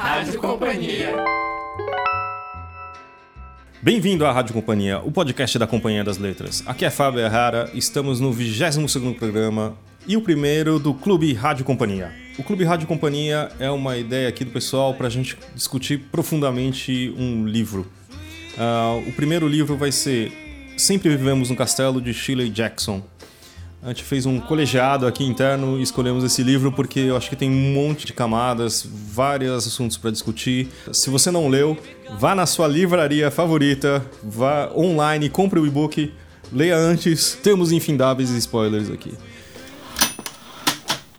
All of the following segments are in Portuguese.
Rádio Companhia. Bem-vindo à Rádio Companhia, o podcast da Companhia das Letras. Aqui é Fábio Errara, estamos no 22º programa e o primeiro do Clube Rádio Companhia. O Clube Rádio Companhia é uma ideia aqui do pessoal para a gente discutir profundamente um livro. Uh, o primeiro livro vai ser Sempre Vivemos no Castelo, de Shirley Jackson. A gente fez um colegiado aqui interno e escolhemos esse livro porque eu acho que tem um monte de camadas, vários assuntos para discutir. Se você não leu, vá na sua livraria favorita, vá online, compre o e-book, leia antes. Temos infindáveis spoilers aqui.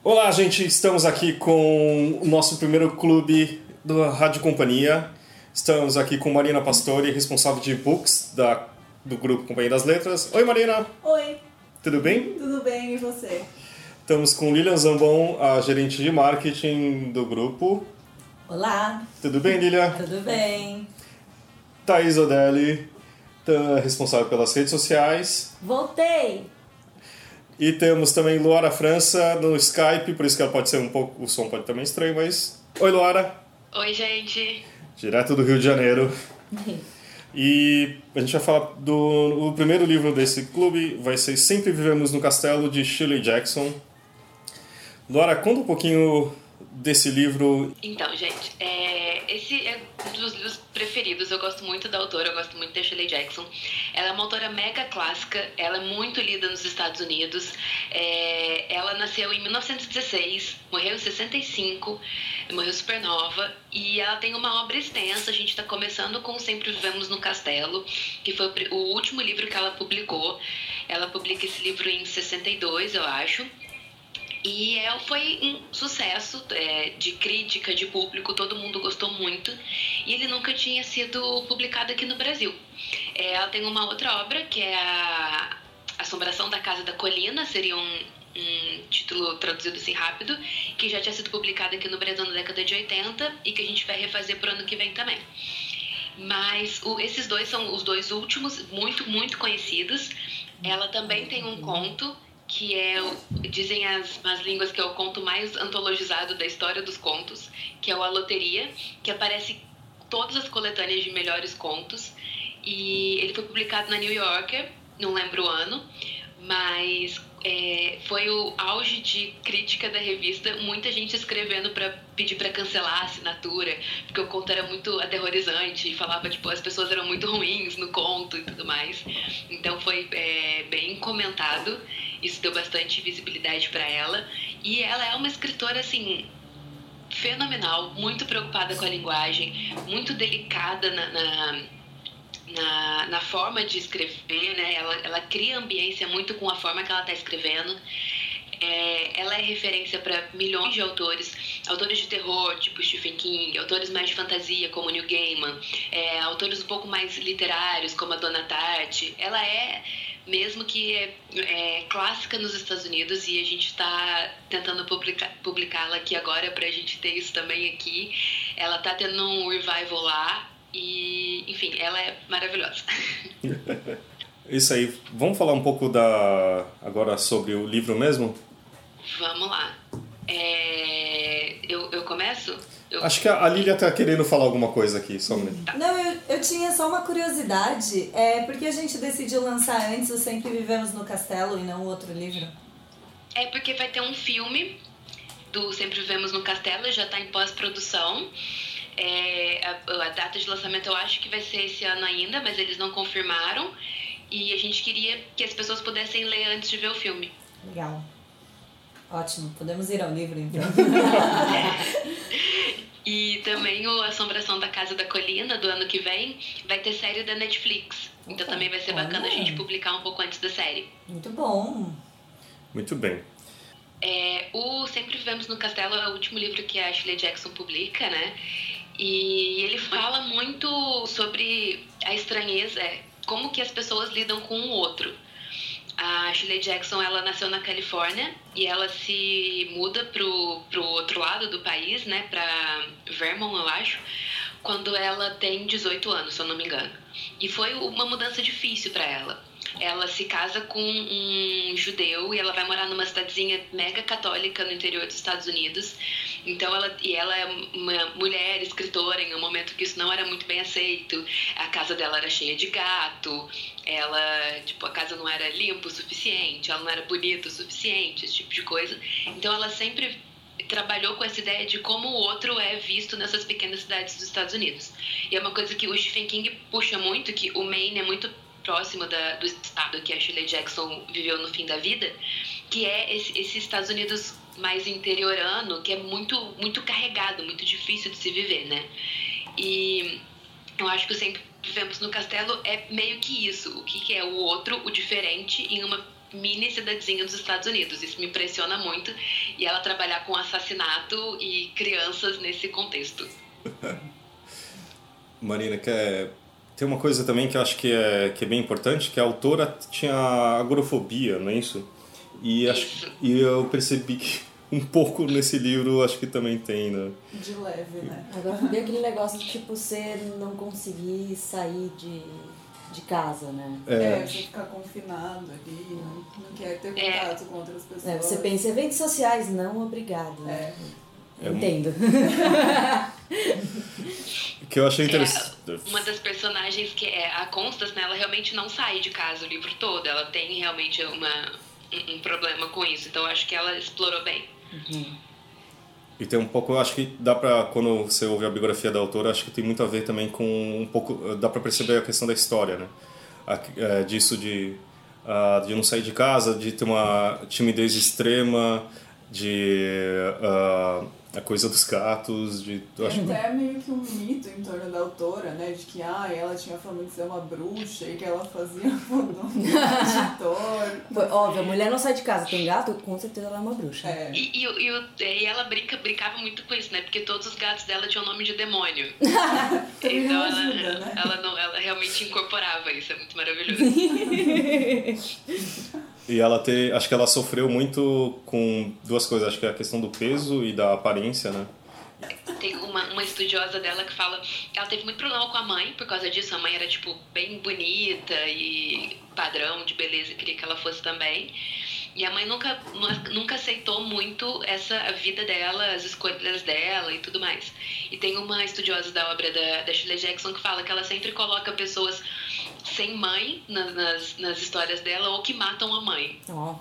Olá, gente, estamos aqui com o nosso primeiro clube da Rádio Companhia. Estamos aqui com Marina Pastori, responsável de e-books da, do grupo Companhia das Letras. Oi, Marina! Oi! Tudo bem? Tudo bem, e você? Estamos com Lilian Zambon, a gerente de marketing do grupo. Olá! Tudo bem, Lilian? Tudo bem. Thaís Odelli, responsável pelas redes sociais. Voltei! E temos também Luara França no Skype, por isso que ela pode ser um pouco. O som pode também estranho, mas. Oi, Luara! Oi, gente! Direto do Rio de Janeiro. E a gente vai falar do o primeiro livro desse clube, vai ser Sempre Vivemos no Castelo, de Shirley Jackson. Laura, conta um pouquinho desse livro. Então, gente, é, esse é um dos livros preferidos. Eu gosto muito da autora, eu gosto muito da Shirley Jackson. Ela é uma autora mega clássica, ela é muito lida nos Estados Unidos. É, ela nasceu em 1916, morreu em 65, morreu super nova. E ela tem uma obra extensa. A gente está começando com Sempre Vivemos no Castelo, que foi o último livro que ela publicou. Ela publica esse livro em 62, eu acho. E é, foi um sucesso é, de crítica, de público, todo mundo gostou muito. E ele nunca tinha sido publicado aqui no Brasil. É, ela tem uma outra obra que é a Assombração da Casa da Colina, seria um, um título traduzido assim rápido, que já tinha sido publicado aqui no Brasil na década de 80 e que a gente vai refazer pro ano que vem também. Mas o, esses dois são os dois últimos, muito, muito conhecidos. Ela também tem um conto que é, dizem as, as línguas, que é o conto mais antologizado da história dos contos, que é o A Loteria, que aparece todas as coletâneas de melhores contos. E ele foi publicado na New Yorker, não lembro o ano, mas é, foi o auge de crítica da revista, muita gente escrevendo para pedir para cancelar a assinatura, porque o conto era muito aterrorizante e falava tipo as pessoas eram muito ruins no conto e tudo mais. Então foi é, bem comentado isso deu bastante visibilidade para ela. E ela é uma escritora, assim, fenomenal, muito preocupada com a linguagem, muito delicada na, na, na, na forma de escrever, né? Ela, ela cria ambiência muito com a forma que ela está escrevendo. É, ela é referência para milhões de autores, autores de terror, tipo Stephen King, autores mais de fantasia, como Neil Gaiman, é, autores um pouco mais literários, como a Dona Tartt. Ela é mesmo que é, é clássica nos Estados Unidos e a gente está tentando publicá-la aqui agora para a gente ter isso também aqui. Ela está tendo um revival lá e, enfim, ela é maravilhosa. Isso aí. Vamos falar um pouco da agora sobre o livro mesmo? Vamos lá. É... Eu, eu começo? Eu... Acho que a Lilia tá querendo falar alguma coisa aqui, só um minuto. Não, eu, eu tinha só uma curiosidade. É, por que a gente decidiu lançar antes o Sempre Vivemos no Castelo e não outro livro? É porque vai ter um filme do Sempre Vivemos no Castelo, já está em pós-produção. É, a, a, data de lançamento eu acho que vai ser esse ano ainda, mas eles não confirmaram. E a gente queria que as pessoas pudessem ler antes de ver o filme. Legal. Ótimo, podemos ir ao livro então. E também o Assombração da Casa da Colina, do ano que vem, vai ter série da Netflix. Então também vai ser bacana a gente publicar um pouco antes da série. Muito bom. Muito bem. É, o Sempre Vivemos no Castelo é o último livro que a Ashley Jackson publica, né? E ele fala muito sobre a estranheza, é, como que as pessoas lidam com o outro. A Shirley Jackson, ela nasceu na Califórnia e ela se muda pro, pro outro lado do país, né, pra Vermont, eu acho, quando ela tem 18 anos, se eu não me engano. E foi uma mudança difícil para ela, ela se casa com um judeu e ela vai morar numa cidadezinha mega católica no interior dos Estados Unidos. Então ela e ela é uma mulher escritora em um momento que isso não era muito bem aceito. A casa dela era cheia de gato. Ela, tipo, a casa não era limpa o suficiente, ela não era bonita o suficiente, esse tipo de coisa. Então ela sempre trabalhou com essa ideia de como o outro é visto nessas pequenas cidades dos Estados Unidos. E é uma coisa que o Stephen King puxa muito, que o Maine é muito próximo da, do estado que a Shirley Jackson viveu no fim da vida, que é esse, esse Estados Unidos mais interiorano, que é muito, muito carregado, muito difícil de se viver, né? E eu acho que Sempre Vivemos no Castelo é meio que isso, o que, que é o outro, o diferente, em uma mini cidadezinha dos Estados Unidos. Isso me impressiona muito. E ela trabalhar com assassinato e crianças nesse contexto. Marina, quer tem uma coisa também que eu acho que é, que é bem importante, que a autora tinha agorafobia, não é isso? E, acho, e eu percebi que um pouco nesse livro acho que também tem, né? De leve, né? Agorafobia é aquele negócio de tipo você não conseguir sair de, de casa, né? É, é você ficar confinado ali, não, não quer ter é. contato é. com outras pessoas. É, você pensa, eventos sociais, não obrigado. Né? É. Entendo. que eu achei interessante. Uma das personagens que é a Constance, né, ela realmente não sai de casa o livro todo. Ela tem realmente uma, um, um problema com isso. Então eu acho que ela explorou bem. Uhum. E tem um pouco, acho que dá pra, quando você ouve a biografia da autora, acho que tem muito a ver também com um pouco, dá pra perceber a questão da história, né? A, é, disso de, uh, de não sair de casa, de ter uma timidez extrema, de uh, a coisa dos gatos, de... Eu acho é até meio que um mito em torno da autora, né? De que ah, ela tinha fama de ser uma bruxa e que ela fazia fandom editor. Óbvio, a mulher não sai de casa, tem gato, com certeza ela é uma bruxa. É. E, e, e, e, ela brinca, brincava muito com isso, né? Porque todos os gatos dela tinham nome de demônio. então ela, ajuda, né? ela, não, ela realmente incorporava isso, é muito maravilhoso. E ela ter, acho que ela sofreu muito com duas coisas, acho que é a questão do peso e da aparência, né? Tem uma, uma estudiosa dela que fala ela teve muito problema com a mãe por causa disso. A mãe era, tipo, bem bonita e padrão de beleza, queria que ela fosse também. E a mãe nunca, nunca aceitou muito essa a vida dela, as escolhas dela e tudo mais. E tem uma estudiosa da obra da, da Shirley Jackson que fala que ela sempre coloca pessoas sem mãe nas, nas, nas histórias dela ou que matam a mãe. Oh.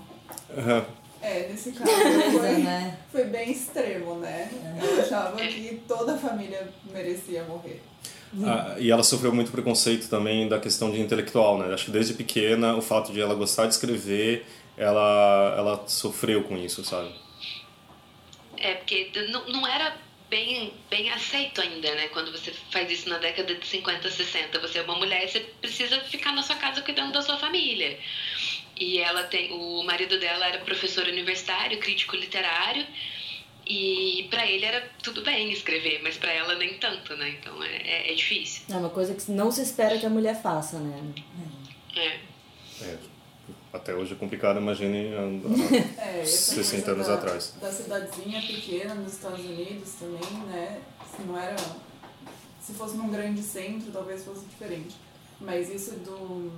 Uhum. É, nesse caso foi, né? foi bem extremo, né? Eu achava que toda a família merecia morrer. Ah, e ela sofreu muito preconceito também da questão de intelectual, né? Acho que desde pequena o fato de ela gostar de escrever ela, ela sofreu com isso, sabe? É, porque não, não era bem, bem aceito ainda, né? Quando você faz isso na década de 50, 60. Você é uma mulher você precisa ficar na sua casa cuidando da sua família. E ela tem. O marido dela era professor universitário, crítico literário. E para ele era tudo bem escrever, mas para ela nem tanto, né? Então é, é, é, difícil. É uma coisa que não se espera que a mulher faça, né? É. é até hoje é complicado, imagine é, 60 anos da, atrás. Da cidadezinha pequena nos Estados Unidos também, né? Se não era. Se fosse num grande centro, talvez fosse diferente. Mas isso do,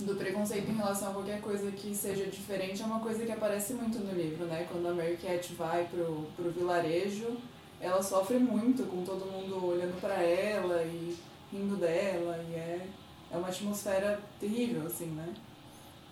do preconceito em relação a qualquer coisa que seja diferente é uma coisa que aparece muito no livro, né? Quando a Mary Cat vai pro, pro vilarejo, ela sofre muito com todo mundo olhando para ela e rindo dela, e é, é uma atmosfera terrível, assim, né?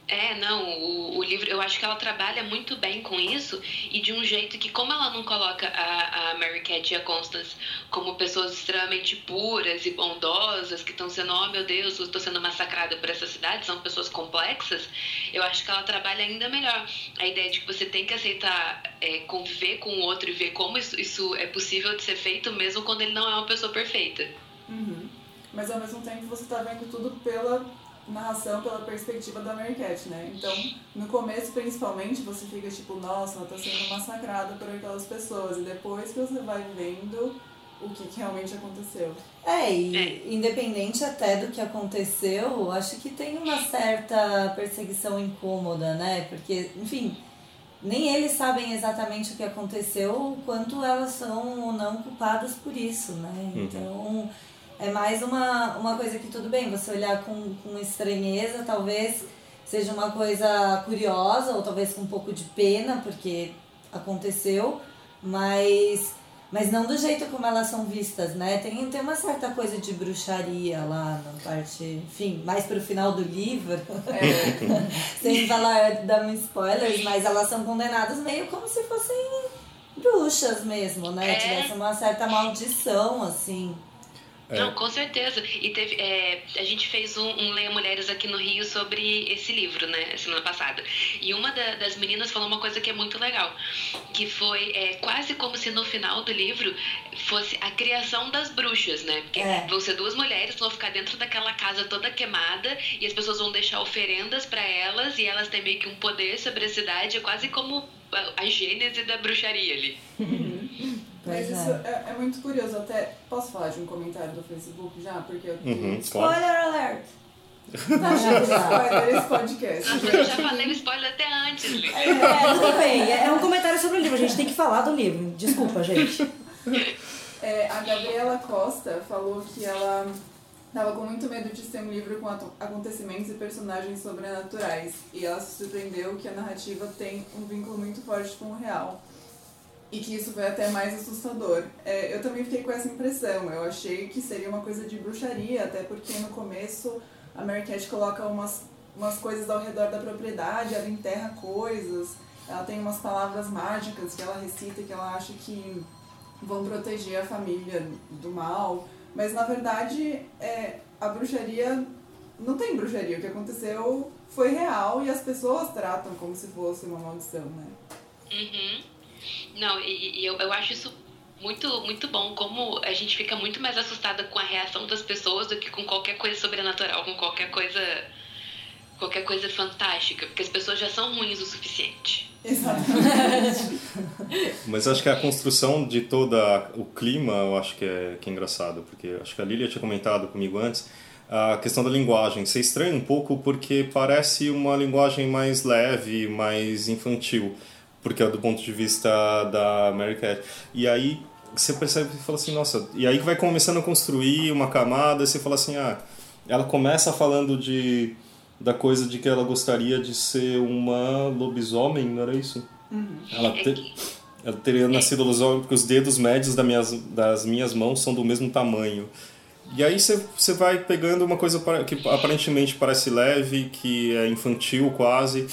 É, não, o, o, livro, eu acho que ela trabalha muito bem com isso e de um jeito que, como ela não coloca a, a Mary Cat e a Constance como pessoas extremamente puras e bondosas, que estão sendo, oh meu Deus, estou sendo massacrada por essa cidade, são pessoas complexas, eu acho que ela trabalha ainda melhor. A ideia de que você tem que aceitar é, conviver com o outro e ver como isso, isso é possível de ser feito, mesmo quando ele não é uma pessoa perfeita. Uhum. Mas ao mesmo tempo você está vendo tudo pela narração pela perspectiva da Cat, né? Então, no começo, principalmente, você fica tipo, nossa, ela tá sendo massacrada por aquelas pessoas. E depois que você vai vendo o que, que realmente aconteceu. É, e é. independente até do que aconteceu, acho que tem uma certa perseguição incômoda, né? Porque, enfim, nem eles sabem exatamente o que aconteceu, o quanto elas são ou não culpadas por isso, né? Uhum. É mais uma, uma coisa que tudo bem, você olhar com, com estranheza, talvez seja uma coisa curiosa ou talvez com um pouco de pena, porque aconteceu, mas mas não do jeito como elas são vistas, né? Tem, tem uma certa coisa de bruxaria lá na parte, enfim, mais pro final do livro. É. Sem falar, dar spoilers, mas elas são condenadas meio como se fossem bruxas mesmo, né? É. Tivesse uma certa maldição, assim. É. Não, com certeza. E teve, é, a gente fez um, um Leia Mulheres aqui no Rio sobre esse livro, né, semana passada. E uma da, das meninas falou uma coisa que é muito legal, que foi é, quase como se no final do livro fosse a criação das bruxas, né? Porque é. vão ser duas mulheres que vão ficar dentro daquela casa toda queimada e as pessoas vão deixar oferendas para elas e elas têm meio que um poder sobre a cidade, é quase como a, a gênese da bruxaria ali. Mas isso é. é. é. muito curioso. Até posso falar de um comentário do Facebook já? Porque eu uhum, Spoiler claro. alert! Não, já spoiler esse podcast. eu já falei spoiler até antes, Lili. É, é, tudo bem. É, é um comentário sobre o livro. A gente tem que falar do livro. Desculpa, gente. É, a Gabriela Costa falou que ela estava com muito medo de ser um livro com acontecimentos e personagens sobrenaturais. E ela se surpreendeu que a narrativa tem um vínculo muito forte com o real e que isso foi até mais assustador. É, eu também fiquei com essa impressão. Eu achei que seria uma coisa de bruxaria, até porque no começo a Mary Cat coloca umas, umas coisas ao redor da propriedade, ela enterra coisas, ela tem umas palavras mágicas que ela recita que ela acha que vão proteger a família do mal. Mas na verdade é, a bruxaria não tem bruxaria. O que aconteceu foi real e as pessoas tratam como se fosse uma maldição, né? Uhum. Não, e, e eu, eu acho isso muito, muito bom, como a gente fica muito mais assustada com a reação das pessoas do que com qualquer coisa sobrenatural, com qualquer coisa qualquer coisa fantástica, porque as pessoas já são ruins o suficiente. Exatamente. Mas acho que a construção de todo o clima, eu acho que é, que é engraçado, porque acho que a Lilia tinha comentado comigo antes, a questão da linguagem. Você estranha um pouco porque parece uma linguagem mais leve, mais infantil porque é do ponto de vista da Mary Cat. E aí você percebe e fala assim, nossa, e aí vai começando a construir uma camada, e você fala assim, ah, ela começa falando de da coisa de que ela gostaria de ser uma lobisomem, não era isso? Uhum. Ela, te, ela teria nascido lobisomem porque os dedos médios das minhas, das minhas mãos são do mesmo tamanho. E aí você, você vai pegando uma coisa que aparentemente parece leve, que é infantil quase,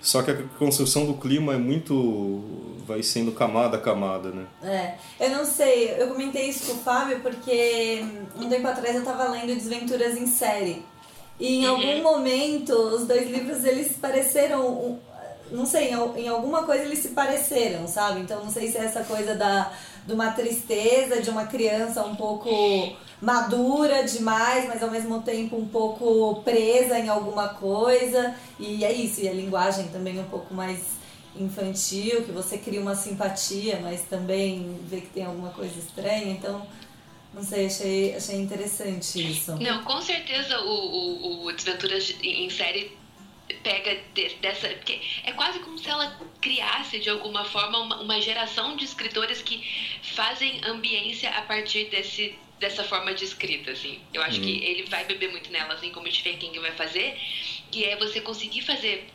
só que a construção do clima é muito. vai sendo camada a camada, né? É. Eu não sei, eu comentei isso com o Fábio porque um tempo atrás eu tava lendo Desventuras em Série. E em algum momento os dois livros eles pareceram. Não sei, em alguma coisa eles se pareceram, sabe? Então não sei se é essa coisa da, de uma tristeza de uma criança um pouco madura demais, mas ao mesmo tempo um pouco presa em alguma coisa. E é isso, e a linguagem também um pouco mais infantil, que você cria uma simpatia, mas também vê que tem alguma coisa estranha. Então, não sei, achei, achei interessante isso. Não, com certeza o, o, o Desventuras em série pega dessa. Porque é quase como se ela criasse de alguma forma uma, uma geração de escritores que fazem ambiência a partir desse dessa forma de escrita, assim. Eu acho uhum. que ele vai beber muito nela, assim como o Stephen King vai fazer, que é você conseguir fazer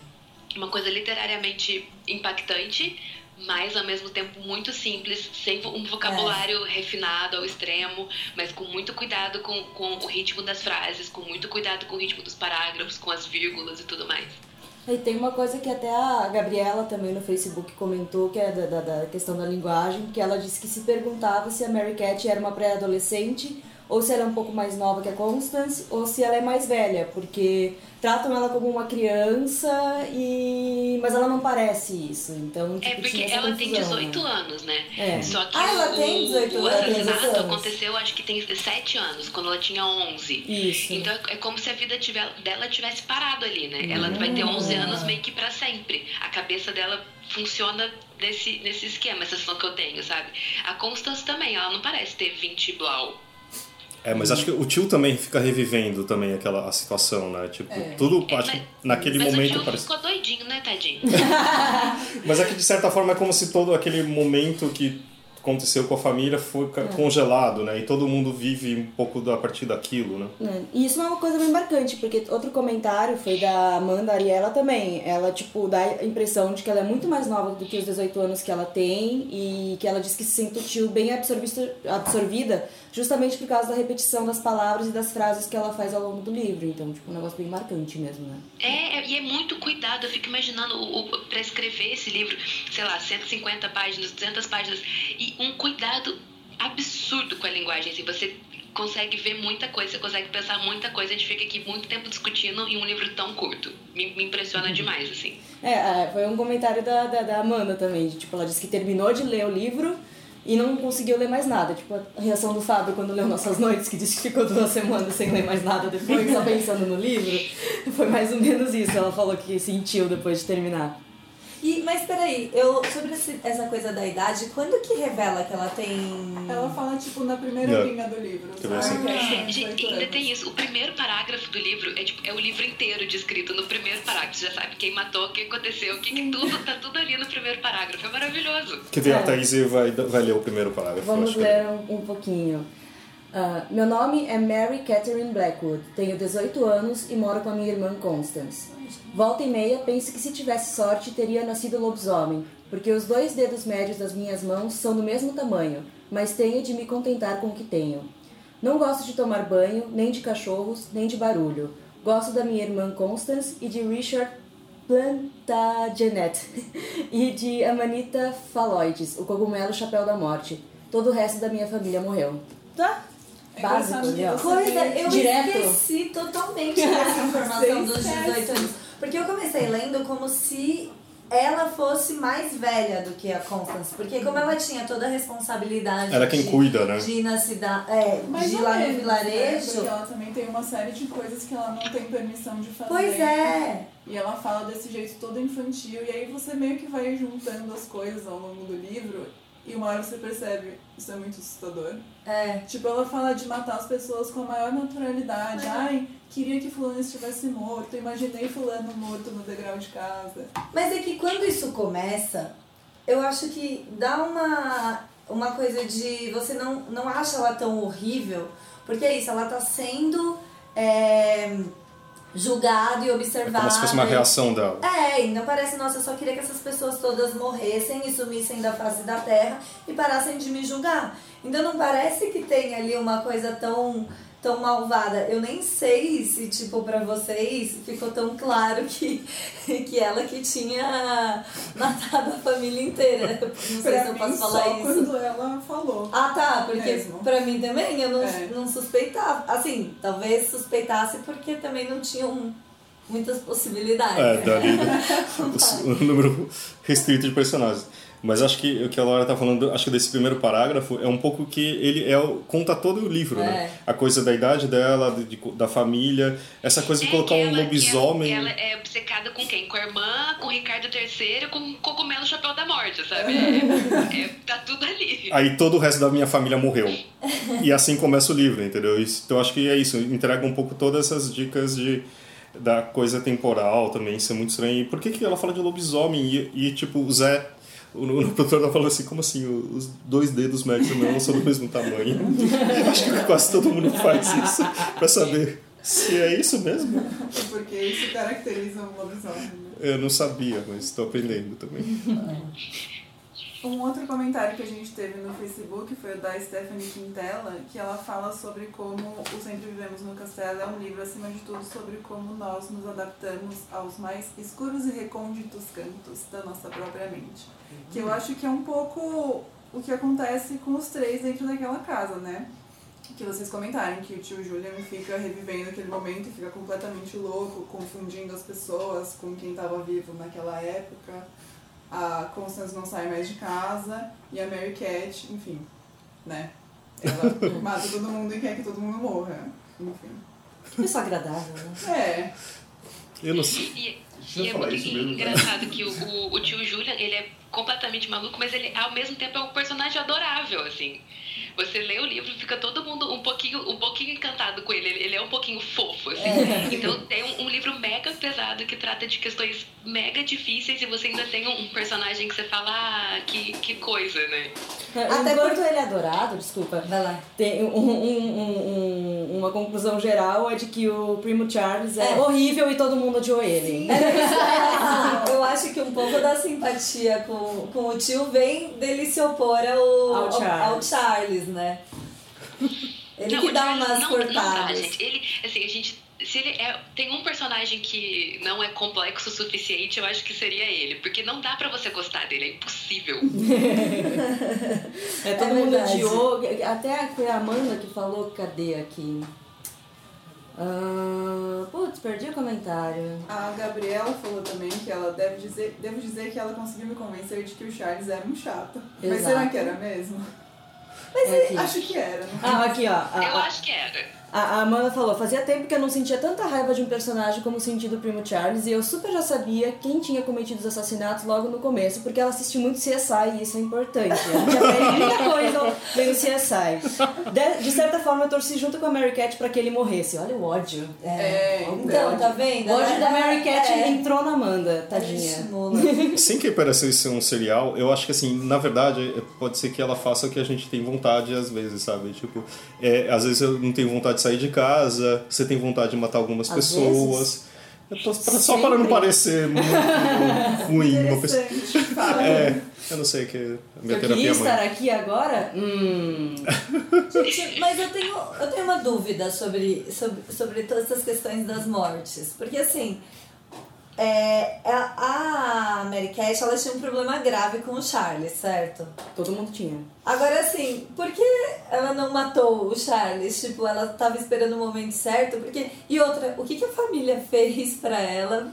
uma coisa literariamente impactante, mas ao mesmo tempo muito simples, sem um vocabulário é. refinado ao extremo, mas com muito cuidado com, com o ritmo das frases, com muito cuidado com o ritmo dos parágrafos, com as vírgulas e tudo mais. E tem uma coisa que até a Gabriela também no Facebook comentou, que é da, da, da questão da linguagem, que ela disse que se perguntava se a Mary Cat era uma pré-adolescente ou se ela é um pouco mais nova que a Constance, ou se ela é mais velha, porque tratam ela como uma criança e mas ela não parece isso. Então, tipo, é porque ela tem 18 né? anos, né? É. Só que ah, ela o, tem 18 o assassinato aconteceu, acho que tem 7 anos, quando ela tinha 11. Isso. Então é como se a vida tiver, dela tivesse parado ali, né? Ela vai ter 11 ah. anos meio que para sempre. A cabeça dela funciona nesse, nesse esquema, essa sensação que eu tenho, sabe? A Constance também, ela não parece ter 20 blau. É, mas acho que o tio também fica revivendo também aquela a situação, né? Tipo, é. tudo é, acho, mas, naquele mas momento o tio parece. ficou doidinho, né, tadinho? mas é que de certa forma é como se todo aquele momento que aconteceu com a família foi ca- congelado, né? E todo mundo vive um pouco a partir daquilo, né? É, E isso é uma coisa bem marcante, porque outro comentário foi da Amanda Ariela também. Ela, tipo, dá a impressão de que ela é muito mais nova do que os 18 anos que ela tem e que ela diz que se sentiu bem absorvida justamente por causa da repetição das palavras e das frases que ela faz ao longo do livro. Então, tipo, um negócio bem marcante mesmo, né? É, é- e é muito cuidado. Eu fico imaginando o, o, pra escrever esse livro, sei lá, 150 páginas, 200 páginas, e um cuidado absurdo com a linguagem. Assim, você consegue ver muita coisa, você consegue pensar muita coisa. A gente fica aqui muito tempo discutindo em um livro tão curto. Me, me impressiona demais, assim. É, é, foi um comentário da, da, da Amanda também. de, Tipo, ela disse que terminou de ler o livro e não conseguiu ler mais nada. Tipo, a reação do Fábio quando leu Nossas Noites, que disse que ficou duas semanas sem ler mais nada depois, só pensando no livro. Foi mais ou menos isso. Ela falou que sentiu depois de terminar. E, mas peraí, eu, sobre esse- essa coisa da idade, quando que revela que ela tem. Ela fala, tipo, na primeira É. linha do livro. Ver assim. É É, 18 gente, ainda tem isso. O primeiro parágrafo do livro é, tipo, é o livro inteiro descrito no primeiro parágrafo. Você já sabe quem matou, o que aconteceu, o que, que tudo, tá tudo ali no primeiro parágrafo. É maravilhoso. Quer dizer, É. a Thaís vai, vai ler o primeiro parágrafo. Vamos ler um, um pouquinho. Ah, meu nome é Mary Catherine Blackwood, tenho 18 anos e moro com a minha irmã Constance. Volta e meia penso que se tivesse sorte teria nascido lobisomem, porque os dois dedos médios das minhas mãos são do mesmo tamanho, mas tenho de me contentar com o que tenho. Não gosto de tomar banho, nem de cachorros, nem de barulho. Gosto da minha irmã Constance e de Richard Plantagenet e de Amanita phalloides, o cogumelo chapéu da morte. Todo o resto da minha família morreu. Tá? É Básico, você Coisa, eu Direto. esqueci totalmente dessa informação dos esquece. 18 anos. Porque eu comecei lendo como se ela fosse mais velha do que a Constance. Porque como ela tinha toda a responsabilidade Ela é quem de, cuida, né? de ir na cidade, é, Mais de ir lá no menos, né? vilarejo. Porque ela também tem uma série de coisas que ela não tem permissão de fazer. Pois é. E ela fala desse jeito todo infantil. E aí você meio que vai juntando as coisas ao longo do livro. E uma hora você percebe, isso é muito assustador. É. Tipo, ela fala de matar as pessoas com a maior naturalidade. Ai, queria que fulano estivesse morto. Imaginei fulano morto no degrau de casa. Mas é que quando isso começa, eu acho que dá uma, uma coisa de. Você não, não acha ela tão horrível, porque é isso, ela tá sendo é, julgada e É observada. como se fosse uma reação dela. É, não parece, nossa, eu só queria que essas pessoas todas morressem e sumissem da face da terra e parassem de me julgar. Então não parece que tem ali uma coisa tão tão malvada. Eu nem sei se, tipo, pra vocês ficou tão claro que, que ela que tinha matado a família inteira. Não sei se Pra eu mim, posso só falar isso. quando ela falou. Ah, tá, porque Mesmo. pra mim também eu não, É. não suspeitava. Assim, talvez suspeitasse porque também não tinham muitas possibilidades. É, né? dali o, o número restrito de personagens. Mas acho que o que a Laura tá falando, acho que desse primeiro parágrafo é um pouco que ele é conta todo o livro, né? É. A coisa da idade dela, de- de- da família, essa coisa de É colocar que um ela- que lobisomem. Ela, ela é obcecada com quem? Com a irmã, com o Ricardo III, com o cogumelo chapéu da morte, sabe? É, é, tá tudo ali. Aí todo o resto da minha família morreu. E assim começa o livro, entendeu? Então acho que é isso, entrega um pouco todas essas dicas de da coisa temporal também, isso é muito estranho. E por que, que ela fala de lobisomem e, e, tipo, o Zé, o, o produtor tá falando assim, como assim, os dois dedos médios não são do mesmo tamanho? acho que quase todo mundo faz isso pra saber se é isso mesmo. Porque isso caracteriza um lobisomem. né? Eu não sabia, mas estou aprendendo também. Um outro comentário que a gente teve no Facebook foi o da Stephanie Quintela, que ela fala sobre como O Sempre Vivemos no Castelo é um livro, acima de tudo, sobre como nós nos adaptamos aos mais escuros e recônditos cantos da nossa própria mente. Que eu acho que é um pouco o que acontece com os três dentro daquela casa, né? Que vocês comentaram que o tio Julian fica revivendo aquele momento e fica completamente louco, confundindo as pessoas com quem estava vivo naquela época a Constance não sai mais de casa e a Mary Cat, enfim, né? Ela mata todo mundo e quer que todo mundo morra. Enfim. Isso é agradável, né? É. Eu não sei. E, Precisa E é falar muito isso mesmo, né? engraçado que o, o, o tio Julian, ele é completamente maluco, mas ele ao mesmo tempo é um personagem adorável, assim. Você lê o livro e fica todo mundo um pouquinho, um pouquinho encantado com ele. Ele ele é um pouquinho fofo, assim. Então tem um, um livro mega pesado que trata de questões mega difíceis e você ainda tem um, um personagem que você fala, ah, que, que coisa, né? Até Enquanto ele é adorado, desculpa, Vai lá. tem um- um- um- um- uma conclusão geral é de que o primo Charles é, É. horrível e todo mundo odiou ele. Era isso que eu ia falar. Eu acho que um pouco da simpatia com, com o tio vem dele se opor ao, Ao Charles. ao Charles, né? Ele Não, que dá umas não, Não dá, cortadas. gente. Ele, assim, a gente. Se ele é, tem um personagem que não é complexo o suficiente, eu acho que seria ele. Porque não dá pra você gostar dele, é impossível. É, todo É mundo odiou. Até foi a Amanda que falou, cadê aqui? Ah, putz, perdi o comentário. A Gabriela falou também que ela deve dizer, devo dizer que ela conseguiu me convencer de que o Charles era um chato. Mas Exato. será que era mesmo? É aqui. Acho que era. né? Ah, aqui ó. A, Eu acho que era. A Amanda falou, fazia tempo que eu não sentia tanta raiva de um personagem como senti do Primo Charles e eu super já sabia quem tinha cometido os assassinatos logo no começo, porque ela assistiu muito CSI e isso é importante. A gente aprende muita coisa vendo CSI. De, de certa forma, eu torci junto com a Mary Cat pra que ele morresse. Olha o ódio. É, o Então, ódio. tá vendo? O ódio da Mary Cat É. entrou na Amanda, tadinha. Estimula. Sem que pareça ser um serial, eu acho que assim, na verdade, pode ser que ela faça o que a gente tem vontade às vezes, sabe? Tipo, é, às vezes eu não tenho vontade de sair de casa, você tem vontade de matar algumas Às pessoas. Eu tô- pra- só para não parecer muito ruim uma pessoa. É, eu não sei que a minha Eu terapia queria é mãe. estar aqui agora? Hum. Gente, mas eu tenho, eu tenho uma dúvida sobre, sobre, sobre todas essas questões das mortes. Porque assim, é, a, a Mary Cat ela tinha um problema grave com o Charles, certo? Todo mundo tinha. Agora assim, por que ela não matou o Charles? Tipo, ela tava esperando o momento certo? Porque... E outra, o que, que a família fez pra ela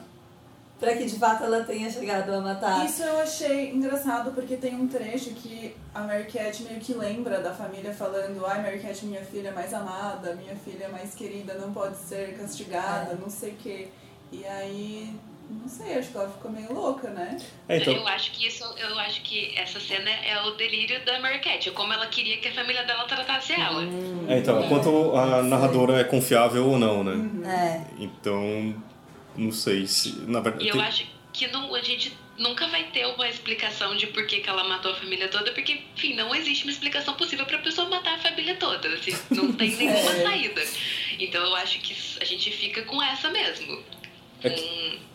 pra que de fato ela tenha chegado a matar? Isso eu achei engraçado porque tem um trecho que a Mary Cat meio que lembra da família falando ai Mary Cat minha filha é mais amada, minha filha é mais querida, não pode ser castigada, não sei o quê. E aí, não sei, acho que ela ficou meio louca, né? É, então, Eu acho que isso, eu acho que essa cena é o delírio da Marquette, é como ela queria que a família dela tratasse ela. é, então, quanto a narradora é confiável ou não, né? É. Então, não sei se. Na verdade. E eu tem- acho que não, a gente nunca vai ter uma explicação de por que, que ela matou a família toda, porque, enfim, não existe uma explicação possível pra pessoa matar a família toda. Assim, não tem nenhuma É. saída. Então eu acho que a gente fica com essa mesmo. É Com-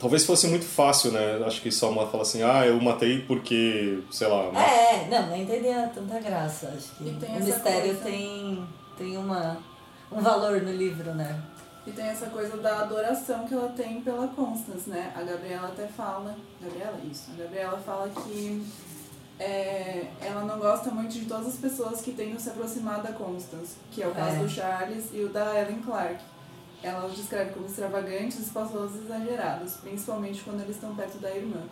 Talvez fosse muito fácil, né? Acho que só uma fala assim, ah, eu matei porque, sei lá. ma- É, não, não entendia tanta graça. Acho que tem o mistério coisa. tem, tem uma, um valor no livro, né? E tem essa coisa da adoração que ela tem pela Constance, né? A Gabriela até fala. Gabriela? Isso. A Gabriela fala que é, ela não gosta muito de todas as pessoas que tentam se aproximar da Constance, que é o caso É. do Charles e o da Ellen Clark. Ela os descreve como extravagantes, espaçosos e exagerados, principalmente quando eles estão perto da irmã.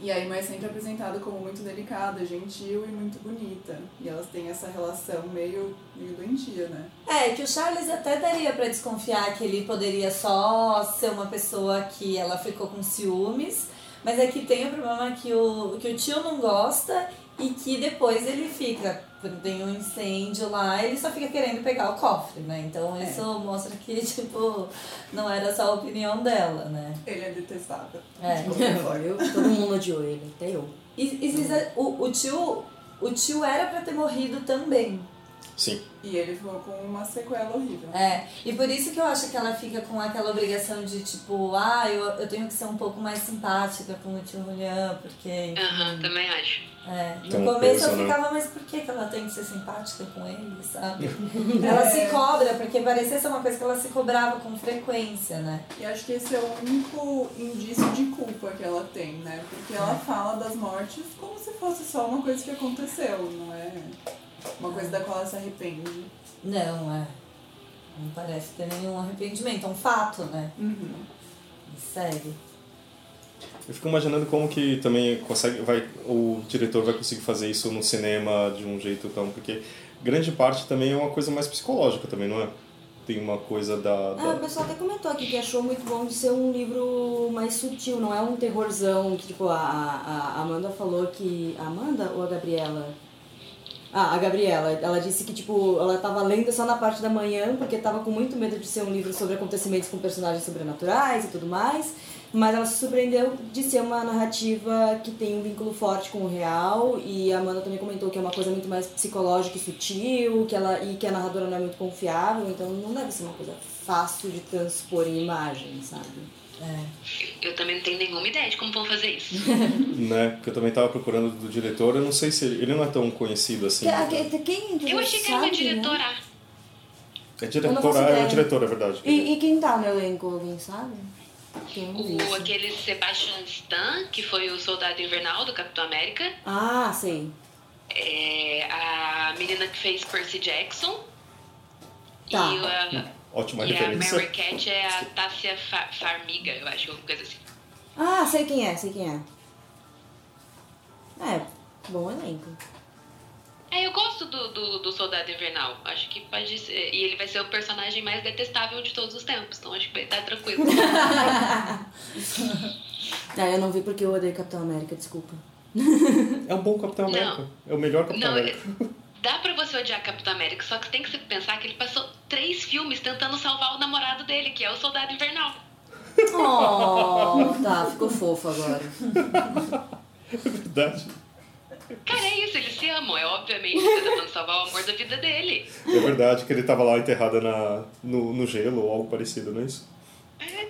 E a irmã é sempre apresentada como muito delicada, gentil e muito bonita. E elas têm essa relação meio, meio doentia, né? É, que o Charles até daria pra desconfiar que ele poderia só ser uma pessoa que ela ficou com ciúmes, mas é que tem o problema que o, que o tio não gosta e que depois ele fica, quando tem um incêndio lá, ele só fica querendo pegar o cofre, né? Então É. isso mostra que, tipo, não era só a opinião dela, né? Ele é detestável. É. Eu, todo mundo odiou ele, até eu. E, e o, o tio. O tio era pra ter morrido também. Sim. E ele ficou com uma sequela horrível. É, e por isso que eu acho que ela fica com aquela obrigação de tipo, ah, eu, eu tenho que ser um pouco mais simpática com o tio Julian, porque. Aham, também acho. É, no começo peso, eu né? ficava, mas por que, que ela tem que ser simpática com ele, sabe? ela se cobra, porque parecia ser uma coisa que ela se cobrava com frequência, né? E acho que esse é o único indício de culpa que ela tem, né? Porque ela fala das mortes como se fosse só uma coisa que aconteceu, não é uma coisa da qual ela se arrepende. Não, é. Não parece ter nenhum arrependimento, é um fato, né? Uhum. Segue. Eu fico imaginando como que também consegue, vai, o diretor vai conseguir fazer isso no cinema de um jeito tão. Porque grande parte também é uma coisa mais psicológica também, não é? tem uma coisa da. da... Ah, o pessoal até comentou aqui que achou muito bom de ser um livro mais sutil, não é um terrorzão que, tipo, a, a a Amanda falou que. A Amanda ou a Gabriela? Ah, a Gabriela, ela disse que, tipo, ela tava lendo só na parte da manhã, porque tava com muito medo de ser um livro sobre acontecimentos com personagens sobrenaturais e tudo mais. Mas ela se surpreendeu de ser uma narrativa que tem um vínculo forte com o real. E a Amanda também comentou que é uma coisa muito mais psicológica e sutil, que ela, e que a narradora não é muito confiável, então não deve ser uma coisa fácil de transpor em imagem, sabe? É. Eu também não tenho nenhuma ideia de como vão fazer isso. Né? Porque eu também tava procurando do diretor, eu não sei se ele, ele não é tão conhecido assim. Que- que- Quem Eu achei que era uma sabe, né? diretora. É não faço diretora, é, é diretora, é verdade. E, e quem tá no elenco, alguém sabe? O, aquele Sebastian Stan, que foi o soldado invernal do Capitão América. Ah, sei. É, a menina que fez Percy Jackson. Tá. E a, Ótima e a referência. Mary Cat é a Tássia Fa- Farmiga, eu acho, alguma coisa assim. Ah, sei quem é, sei quem é. É, bom elenco. É, eu gosto do, do, do Soldado Invernal. Acho que pode ser. E ele vai ser o personagem mais detestável de todos os tempos. Então acho que vai estar tranquilo. Ah, eu não vi porque eu odeio Capitão América, desculpa. É um bom Capitão Não. América. É o melhor Capitão Não, América. Dá pra você odiar Capitão América, só que tem que se pensar que ele passou três filmes tentando salvar o namorado dele, que é o Soldado Invernal. Oh, tá, ficou fofo agora. É verdade. Cara, é isso, eles se amam. É obviamente que tá tentando salvar o amor da vida dele. É verdade que ele tava lá enterrado na, no, no gelo ou algo parecido, não é isso?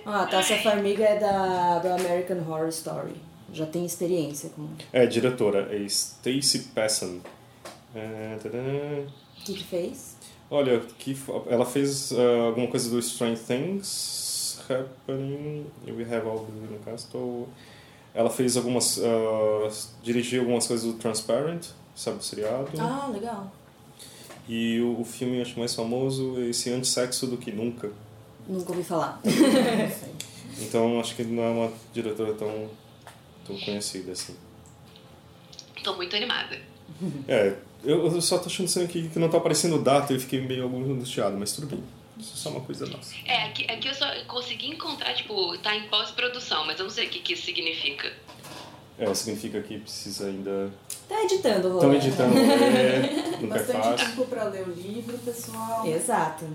Ah, a Tássia Farmiga é da, do American Horror Story. Já tem experiência com. É, diretora, é Stacy Passon. É, tadã. que, que fez? Olha, que, ela fez ah, alguma coisa do Strange Things Happening. We Have All the no Castle. Ela fez algumas. ah, dirigiu algumas coisas do Transparent, sabe o seriado? Ah, legal. E o, o filme, acho mais famoso, é esse Antissexo do que Nunca. Nunca ouvi falar. Então acho que não é uma diretora tão, tão conhecida assim. Tô muito animada. É, eu, eu só tô achando estranho aqui que não tá aparecendo data e fiquei meio angustiado, mas tudo bem. Isso é só uma coisa nossa. É, aqui, aqui eu só consegui encontrar, tipo, tá em pós-produção, mas eu não sei o que, que isso significa. É, significa que precisa ainda. Tá editando, Rô. Estão editando, é, nunca é Bastante fácil. tempo pra ler o livro, pessoal. Exato.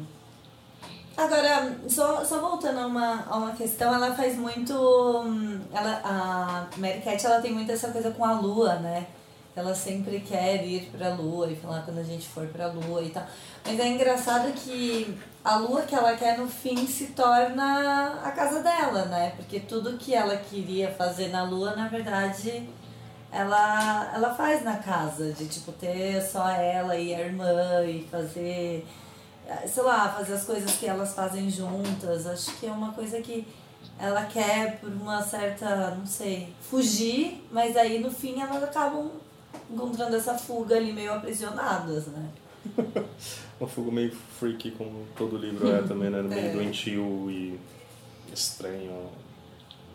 Agora, só, só voltando a uma, a uma questão, ela faz muito. hum, Ela, a Mary Cat ela tem muito essa coisa com a lua, né? Ela sempre quer ir pra lua e falar quando a gente for pra lua e tal. Mas é engraçado que a lua que ela quer no fim se torna a casa dela, né? Porque tudo que ela queria fazer na lua, na verdade, ela, ela faz na casa, de tipo ter só ela e a irmã e fazer sei lá, fazer as coisas que elas fazem juntas. Acho que é uma coisa que ela quer por uma certa, não sei, fugir, mas aí no fim elas acabam encontrando essa fuga ali meio aprisionadas, né? Uma fuga meio freaky, como todo livro é também, né? Meio É. doentio e estranho.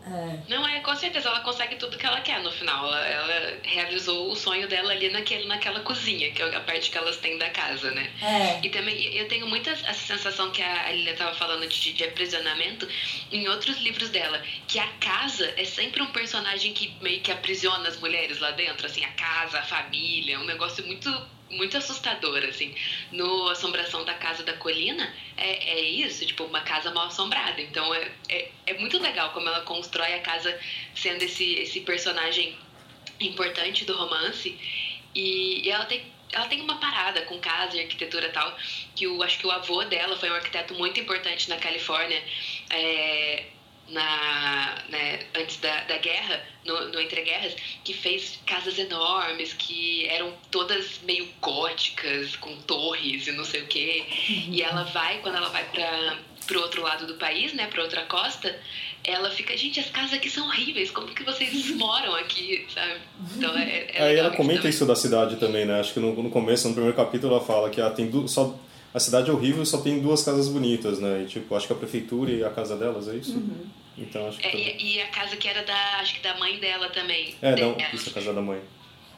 É. Não, é, com certeza, ela consegue tudo que ela quer no final. Ela, ela realizou o sonho dela ali naquele, naquela cozinha, que é a parte que elas têm da casa, né? É. E também eu tenho muita essa sensação que a Lilia estava falando de, de aprisionamento em outros livros dela, que a casa é sempre um personagem que meio que aprisiona as mulheres lá dentro, assim, a casa, a família, um negócio muito muito assustador, assim. No Assombração da Casa da Colina, é, é isso, tipo, uma casa mal assombrada. Então é, é, é muito legal como ela constrói a casa sendo esse, esse personagem importante do romance. E, e ela tem ela tem uma parada com casa e arquitetura e tal, que eu acho que o avô dela foi um arquiteto muito importante na Califórnia, é, na, né, antes da, da guerra, no, no Entre Guerras, que fez casas enormes, que eram todas meio góticas, com torres e não sei o quê. E ela vai, quando ela vai para pro outro lado do país, né, pra outra costa, ela fica, gente, as casas aqui são horríveis, como que vocês moram aqui, sabe? Então é, é Aí ela comenta também. isso da cidade também, né? Acho que no, no começo, no primeiro capítulo, ela fala que ela tem só a cidade é horrível só tem duas casas bonitas, né? E, tipo, acho que a prefeitura e a casa delas, é isso? Então acho que. É, e, e a casa que era da, acho que da mãe dela também. É, não, isso é a casa da mãe.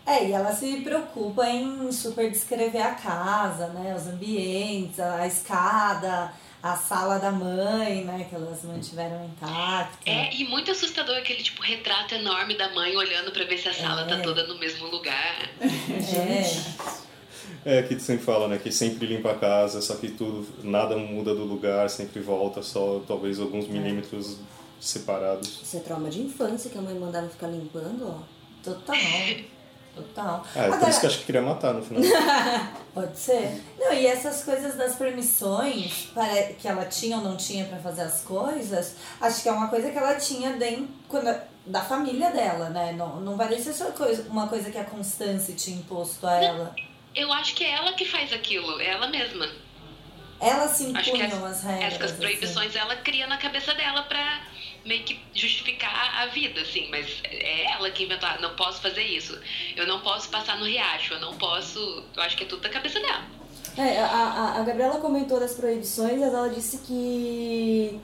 É, e ela se preocupa em super descrever a casa, né? Os ambientes, a escada, a sala da mãe, né? Que elas mantiveram intacta. É, e muito assustador aquele tipo retrato enorme da mãe olhando pra ver se a sala tá É. toda no mesmo lugar. É. É, que tu sempre fala, né? Que sempre limpa a casa, só que tudo, nada muda do lugar, sempre volta, só talvez alguns milímetros separados. Isso é trauma de infância que a mãe mandava ficar limpando, ó. Total. Total. Ah, é por Agora, isso que eu acho que queria matar no final. Pode ser. Não, e essas coisas das permissões pare- que ela tinha ou não tinha pra fazer as coisas, acho que é uma coisa que ela tinha dentro quando, da família dela, né? Não, não parece ser coisa, uma coisa que a Constância tinha imposto a ela. Eu acho que é ela que faz aquilo, é ela mesma. Ela se Acho que impunham as regras. Essas assim. proibições ela cria na cabeça dela pra meio que justificar a vida, assim, mas é ela que inventou, ah, não posso fazer isso, eu não posso passar no riacho, eu não posso. Eu acho que é tudo da cabeça dela. É, a, a, a Gabriela comentou das proibições, mas ela disse que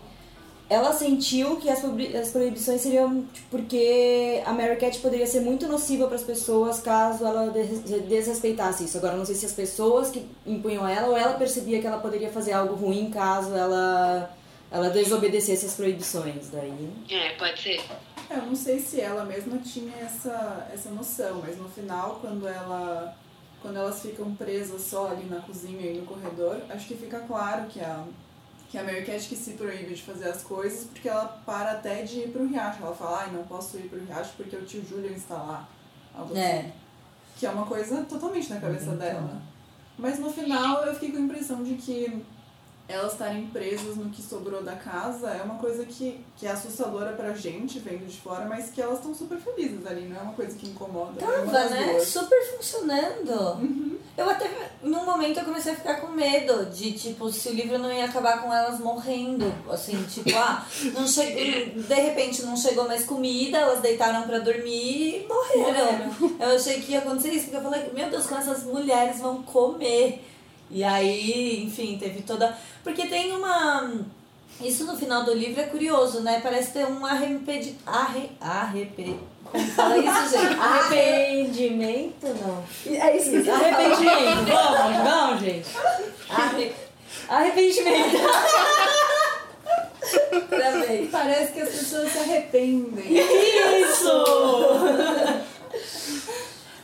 ela sentiu que as, proibi- as proibições seriam tipo, porque a Mary Cat poderia ser muito nociva para as pessoas caso ela des- desrespeitasse isso. Agora, não sei se as pessoas que impunham ela ou ela percebia que ela poderia fazer algo ruim caso ela, ela desobedecesse as proibições. Daí. É, pode ser. É, Eu não sei se ela mesma tinha essa, essa noção, mas no final, quando ela quando elas ficam presas só ali na cozinha e no corredor, acho que fica claro que a, que a Mary Cat que se proíbe de fazer as coisas porque ela para até de ir pro riacho. Ela fala, ai, não posso ir pro riacho porque o tio Julian está lá. Algo É. assim. Que é uma coisa totalmente na cabeça Então. dela. Mas no final eu fiquei com a impressão de que elas estarem presas no que sobrou da casa é uma coisa que, que é assustadora pra gente, vendo de fora, mas que elas estão super felizes ali, não é uma coisa que incomoda. nenhuma Tava, né? duas. Super funcionando. Eu até, num momento, eu comecei a ficar com medo de, tipo, se o livro não ia acabar com elas morrendo. Assim, tipo, ah, não chegou, de repente não chegou mais comida, elas deitaram pra dormir e morreram. Eu achei que ia acontecer isso, porque eu falei, meu Deus, como essas mulheres vão comer? E aí, enfim, teve toda. Porque tem uma. Isso no final do livro é curioso, né? Parece ter um arrependimento. Arre... Arrepe... Como fala isso, gente? Arre... Arrependimento, não. É isso, isso. arrependimento. Vamos, vamos, gente. Arre... Arrependimento. Travei. Parece que as pessoas se arrependem. Isso!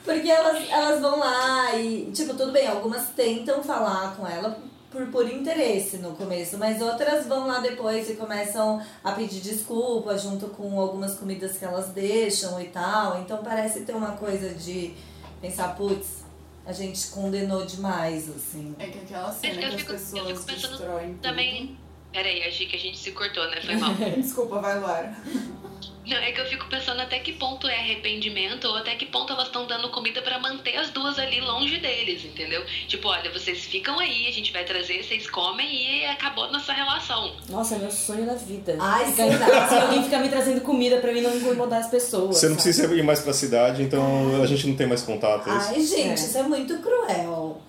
Porque elas, elas vão lá e, tipo, tudo bem, algumas tentam falar com ela por, por interesse no começo, mas outras vão lá depois e começam a pedir desculpa junto com algumas comidas que elas deixam e tal. Então parece ter uma coisa de pensar, putz, a gente condenou demais, assim. É que aquela cena Eu que as fico- eu pessoas fico pensando destroem tudo. Também. Peraí, achei que a gente se cortou, né? Foi mal. Desculpa, vai, Lara. Não, é que eu fico pensando até que ponto é arrependimento ou até que ponto elas estão dando comida pra manter as duas ali longe deles, entendeu? Tipo, olha, vocês ficam aí, a gente vai trazer, vocês comem e acabou nossa relação. Nossa, é meu sonho da vida. Ai, será? casa, alguém ficar me trazendo comida pra mim não incomodar as pessoas. Você não sabe? precisa ir mais pra cidade, então a gente não tem mais contato. é? Ai, gente, É. isso é muito cruel.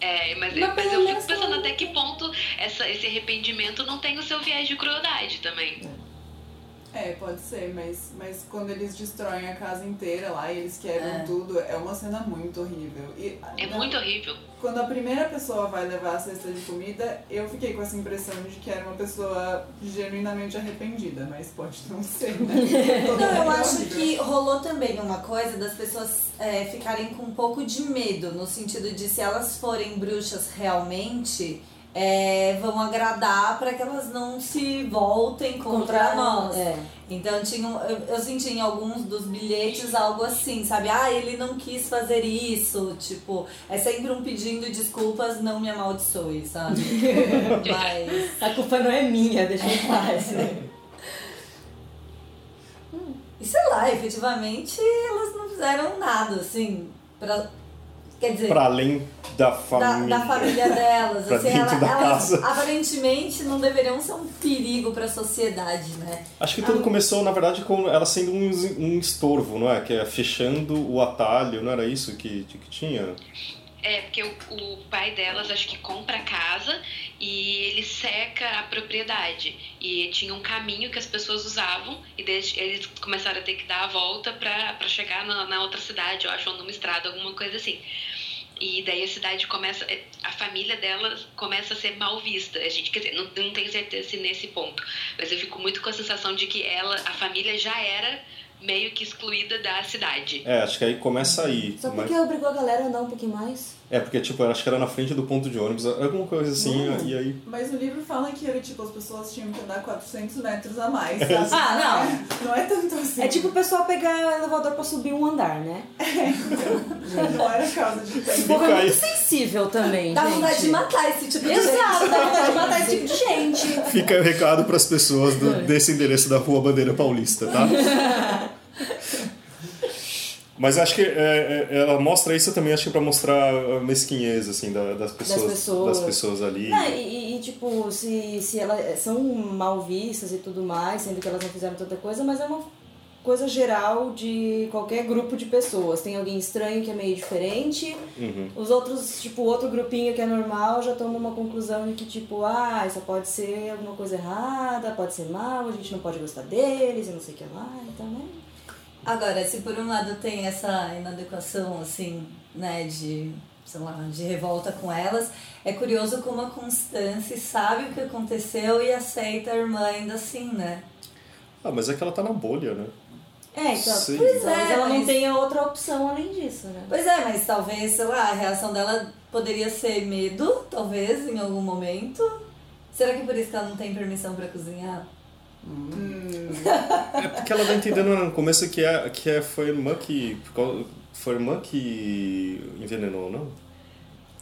É, mas, Mas mas eu menos fico pensando até que ponto essa, esse arrependimento não tem o seu viés de crueldade também. É, pode ser, mas, mas quando eles destroem a casa inteira lá e eles quebram É. tudo, é uma cena muito horrível. E, É na- muito horrível. Quando a primeira pessoa vai levar a cesta de comida, eu fiquei com essa impressão de que era uma pessoa genuinamente arrependida, mas pode não ser, né? Não, eu é acho horrível. que rolou também uma coisa das pessoas é, ficarem com um pouco de medo, no sentido de se elas forem bruxas realmente, é, vão agradar para que elas não se voltem contra, nós. É. Então tinha, eu, eu senti em alguns dos bilhetes algo assim, sabe? Ah, ele não quis fazer isso. Tipo, é sempre um pedindo desculpas, não me amaldiçoe, sabe? Mas. A culpa não é minha, deixa em paz. né? E sei lá, efetivamente elas não fizeram nada, assim, pra. Quer dizer, Pra além da da, família. da família delas. Pra assim, dentro ela- da elas casa. aparentemente não deveriam ser um perigo pra sociedade, né? Acho que tudo começou, na verdade, com ela sendo um, um estorvo, não é? Que é fechando o atalho, não era isso que, que tinha? É, porque o, o pai delas acho que compra a casa e ele seca a propriedade. E tinha um caminho que as pessoas usavam e daí eles começaram a ter que dar a volta pra, pra chegar na, na outra cidade, eu acho, ou numa estrada, alguma coisa assim. E daí a cidade começa, a família dela começa a ser mal vista. A gente, quer dizer, não, não tenho certeza se nesse ponto, mas eu fico muito com a sensação de que ela, a família já era meio que excluída da cidade. É, acho que aí começa aí. Só mas- porque obrigou a galera a andar um pouquinho mais. É, porque, tipo, eu acho que era na frente do ponto de ônibus, alguma coisa assim, Hum. e aí... Mas o livro fala que era tipo, as pessoas tinham que andar 400 metros a mais. sabe? Ah, não. Não é tanto assim. É tipo o pessoal pegar o elevador pra subir um andar, né? Não era causa de tempo. povo é Cai. muito sensível também, Dá gente. vontade de matar esse tipo de Exato, gente. dá vontade de matar esse tipo de gente. Fica aí o recado pras pessoas do- desse endereço da Rua Bandeira Paulista, tá? Mas acho que é, é, ela mostra isso também, acho que pra mostrar a mesquinhez, assim, da- das, pessoas, pessoas. das pessoas ali. E, e- tipo, se, se elas são mal vistas e tudo mais, sendo que elas não fizeram tanta coisa, mas é uma coisa geral de qualquer grupo de pessoas. Tem alguém estranho que é meio diferente, Uhum. os outros, tipo, outro grupinho que é normal já tomam uma conclusão de que, tipo, ah, isso pode ser alguma coisa errada, pode ser mal, a gente não pode gostar deles e não sei o que lá, então, né? Agora, se por um lado tem essa inadequação, assim, né, de, sei lá, de revolta com elas, é curioso como a Constance sabe o que aconteceu e aceita a irmã ainda assim, né? Ah, mas é que ela tá na bolha, né? É, então, Sim. pois é, é, ela não mas- tenha outra opção além disso, né? Pois é, mas talvez, sei lá, a reação dela poderia ser medo, talvez, em algum momento. Será que por isso que ela não tem permissão pra cozinhar? É porque ela tá entendendo no começo que, é, que é, foi a irmã que. por causa- Foi a irmã que envenenou, não?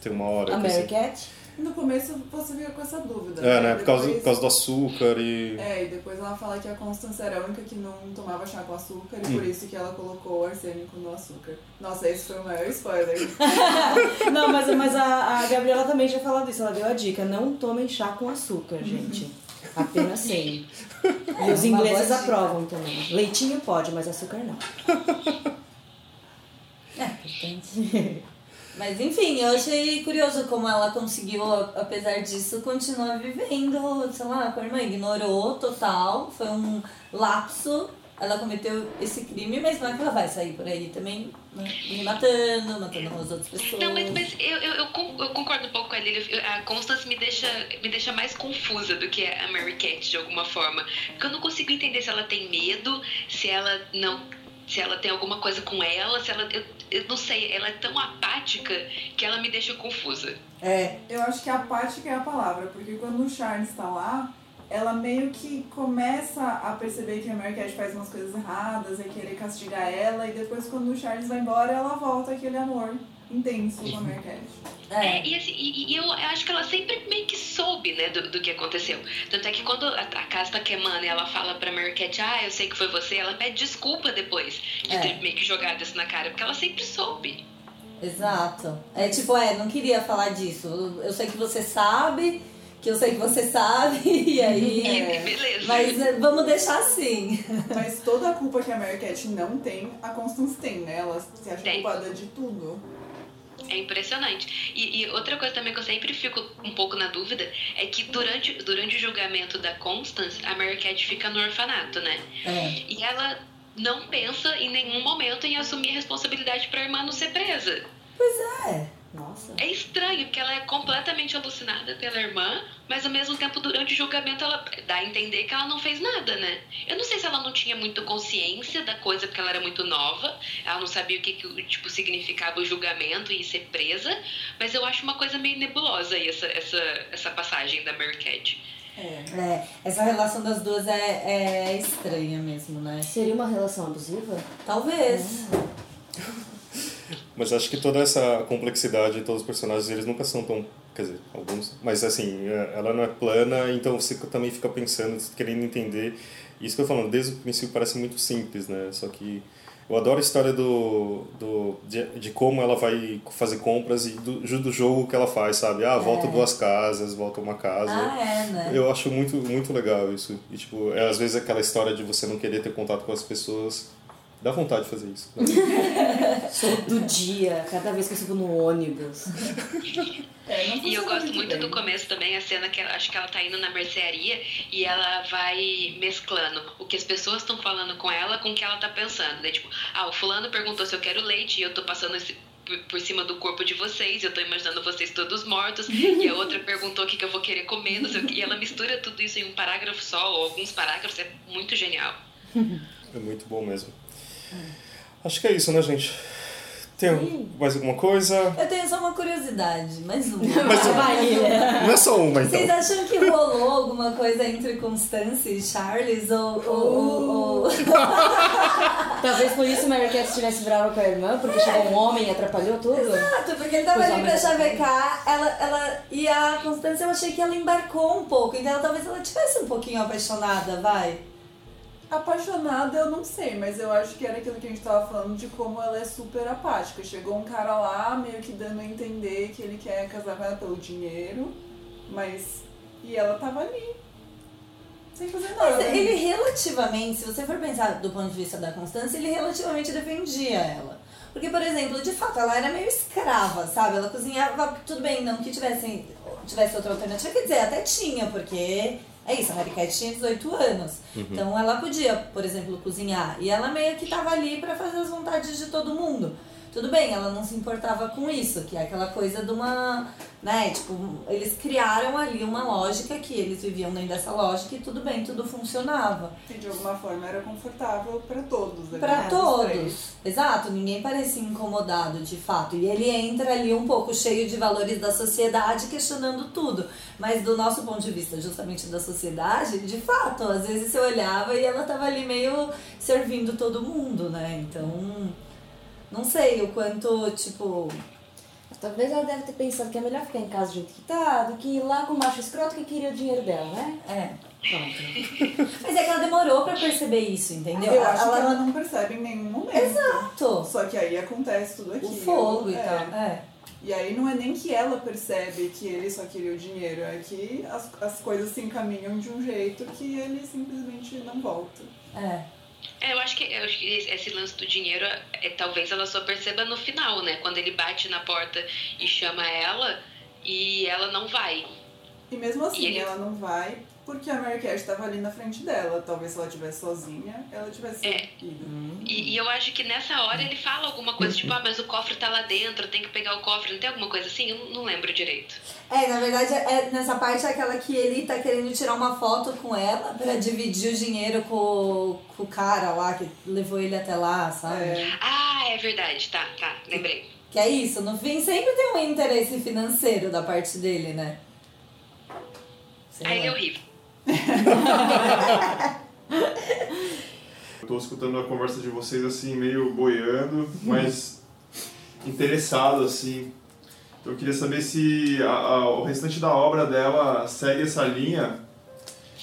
Tem uma hora A Mary assim. Cat? No começo você fica com essa dúvida. É, né? Por causa, Depois- por causa do açúcar e. É, e depois ela fala que a Constance era a única que não tomava chá com açúcar e Hum. por isso que ela colocou o arsênico no açúcar. Nossa, esse foi o maior spoiler. Não, mas, mas a, a Gabriela também já falou disso. Ela deu a dica: não tomem chá com açúcar, gente. Apenas sem. E os ingleses aprovam também. Leitinho pode, mas açúcar não. É, importante. Mas enfim, eu achei curioso como ela conseguiu, apesar disso, continuar vivendo, sei lá, com a irmã. Ignorou total, foi um lapso. Ela cometeu esse crime, mas não é que ela vai sair por aí também, né? Me matando, matando as outras pessoas. Não, mas, mas eu, eu, eu con- eu concordo um pouco com a Lily. Eu- A Constance me deixa, me deixa mais confusa do que a Mary Cat, de alguma forma. Porque eu não consigo entender se ela tem medo, se ela não. Se ela tem alguma coisa com ela, se ela. Eu, eu não sei, ela é tão apática que ela me deixa confusa. É, Eu acho que apática é a palavra, porque quando o Charles tá lá, ela meio que começa a perceber que a Mary Cat faz umas coisas erradas e querer castigar ela, e depois quando o Charles vai embora, ela volta aquele amor intenso com a Mary Cat. É, é. e, assim, e, e eu acho que ela sempre meio que soube, né, do, do que aconteceu. Tanto é que quando a, a casa tá queimando e ela fala pra Mary Cat, ah, eu sei que foi você, ela pede desculpa depois de É. ter meio que jogado isso na cara, porque ela sempre soube. Exato. É tipo, é, não queria falar disso. Eu sei que você sabe, que eu sei que você sabe, e aí. E, É. e beleza. Mas é, vamos deixar assim. Mas toda a culpa que a Mary Cat não tem, a Constance tem, né? Ela se acha Tem. culpada de tudo. É impressionante. E, e outra coisa também que eu sempre fico um pouco na dúvida é que durante, durante o julgamento da Constance, a Mary Cat fica no orfanato, né? É. E ela não pensa em nenhum momento em assumir a responsabilidade pra irmã não ser presa. É. Nossa. É estranho, porque ela é completamente alucinada pela irmã, mas ao mesmo tempo, durante o julgamento, ela dá a entender que ela não fez nada, né? Eu não sei se ela não tinha muito consciência da coisa, porque ela era muito nova, ela não sabia o que, que tipo, significava o julgamento e ser presa, mas eu acho uma coisa meio nebulosa aí, essa, essa, essa passagem da Mary Cat. É. É, essa relação das duas é, é estranha mesmo, né? Seria uma relação abusiva? Talvez. Mas acho que toda essa complexidade de todos os personagens, eles nunca são tão. Quer dizer, alguns. Mas assim, é, ela não é plana, então você também fica pensando, querendo entender. Isso que eu tô falando, desde o princípio parece muito simples, né? Só que eu adoro a história do, do de, de como ela vai fazer compras e do, do jogo que ela faz, sabe? Ah, volta duas casas, volta uma casa. Ah, é, né? Eu acho muito, muito legal isso. E, tipo, é, às vezes aquela história de você não querer ter contato com as pessoas. Dá vontade de fazer isso. né? Todo dia, cada vez que eu subo no ônibus. É, não E eu gosto muito bem. do começo também, a cena que ela- acho que ela tá indo na mercearia e ela vai mesclando o que as pessoas estão falando com ela com o que ela tá pensando. Daí, tipo, ah, o fulano perguntou se eu quero leite e eu tô passando esse por, por cima do corpo de vocês, eu tô imaginando vocês todos mortos, e a outra perguntou o que, que eu vou querer comer, não sei o que, e ela mistura tudo isso em um parágrafo só, ou alguns parágrafos, é muito genial. É muito bom mesmo. Acho que é isso, né, gente? Tem mais alguma coisa? Eu tenho só uma curiosidade, mais uma. Mas Vai, Ilha. não é só uma, então. Vocês acham que rolou alguma coisa entre Constance e Charles? Ou. ou, ou, ou... Talvez por isso Mary Cat estivesse brava com a irmã, porque chegou um homem e atrapalhou tudo. Exato, porque ele tava é, ali pra mas- chavecar, ela, ela, e a Constância eu achei que ela embarcou um pouco, então talvez ela tivesse um pouquinho apaixonada, vai. Apaixonada eu não sei, mas eu acho que era aquilo que a gente tava falando de como ela é super apática. Chegou um cara lá meio que dando a entender que ele quer casar com ela pelo dinheiro, mas. E ela tava ali. Sem fazer nada. Mas ele relativamente, se você for pensar do ponto de vista da Constância, ele relativamente defendia ela. Porque, por exemplo, de fato, ela era meio escrava, sabe? Ela cozinhava, tudo bem, não que tivesse, tivesse outra alternativa, quer dizer, até tinha, porque é isso, a Mary Cat tinha 18 anos. Então ela podia, por exemplo, cozinhar. E ela meio que tava ali pra fazer as vontades de todo mundo. Tudo bem, ela não se importava com isso, que é aquela coisa de uma. Né, tipo, eles criaram ali uma lógica que eles viviam dentro dessa lógica e tudo bem, tudo funcionava. E de alguma forma era confortável pra todos. né, os todos. Exato, ninguém parecia incomodado de fato. E ele entra ali um pouco cheio de valores da sociedade, questionando tudo. Mas do nosso ponto de vista, justamente da sociedade, de fato, às vezes você olhava e ela tava ali meio servindo todo mundo, né? Então, não sei o quanto, tipo. Talvez ela deve ter pensado que é melhor ficar em casa do jeito que tá do que ir lá com o macho escroto que queria o dinheiro dela, né? É. Pronto. Mas é que ela demorou pra perceber isso, entendeu? Eu acho que ela não percebe em nenhum momento. Exato. Só que aí acontece tudo aquilo. O fogo e é. tal. É. E aí não é nem que ela percebe que ele só queria o dinheiro, é que as, as coisas se encaminham de um jeito que ele simplesmente não volta. É. É, acho que, eu acho que esse- esse lance do dinheiro, é, talvez ela só perceba no final, né? Quando ele bate na porta e chama ela e ela não vai. E mesmo assim, E ele- ela não vai porque a Mary Cat estava ali na frente dela. Talvez se ela estivesse sozinha, ela tivesse É. ido. E, e eu acho que nessa hora ele fala alguma coisa, tipo, ah, mas o cofre tá lá dentro, tem que pegar o cofre, não tem alguma coisa assim? Eu não, lembro direito. É, na verdade, é, nessa parte é aquela que ele tá querendo tirar uma foto com ela pra dividir o dinheiro com, com o cara lá que levou ele até lá, sabe? É. Ah, é verdade, tá, tá, lembrei. Que é isso, no fim sempre tem um interesse financeiro da parte dele, né? Sei Ah, ele é horrível. Eu tô escutando a conversa de vocês assim, meio boiando, mas interessado assim. Então eu queria saber se a- a- o restante da obra dela segue essa linha.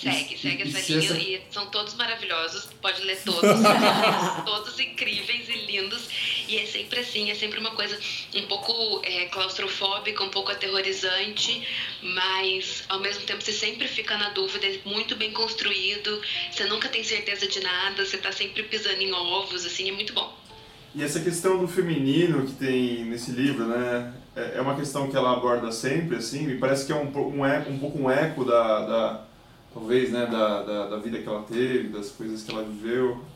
Segue, E- segue e essa linha essa- e são todos maravilhosos, pode ler todos, são todos incríveis e lindos. E é sempre assim, é sempre uma coisa um pouco é, claustrofóbica, um pouco aterrorizante, mas ao mesmo tempo você sempre fica na dúvida, é muito bem construído, você nunca tem certeza de nada, você tá sempre pisando em ovos, assim, é muito bom. E essa questão do feminino que tem nesse livro, né? É é uma questão que ela aborda sempre, assim. Me parece que é um, um, eco, um pouco um eco da, da talvez, né? Da, da, da vida que ela teve, das coisas que ela viveu.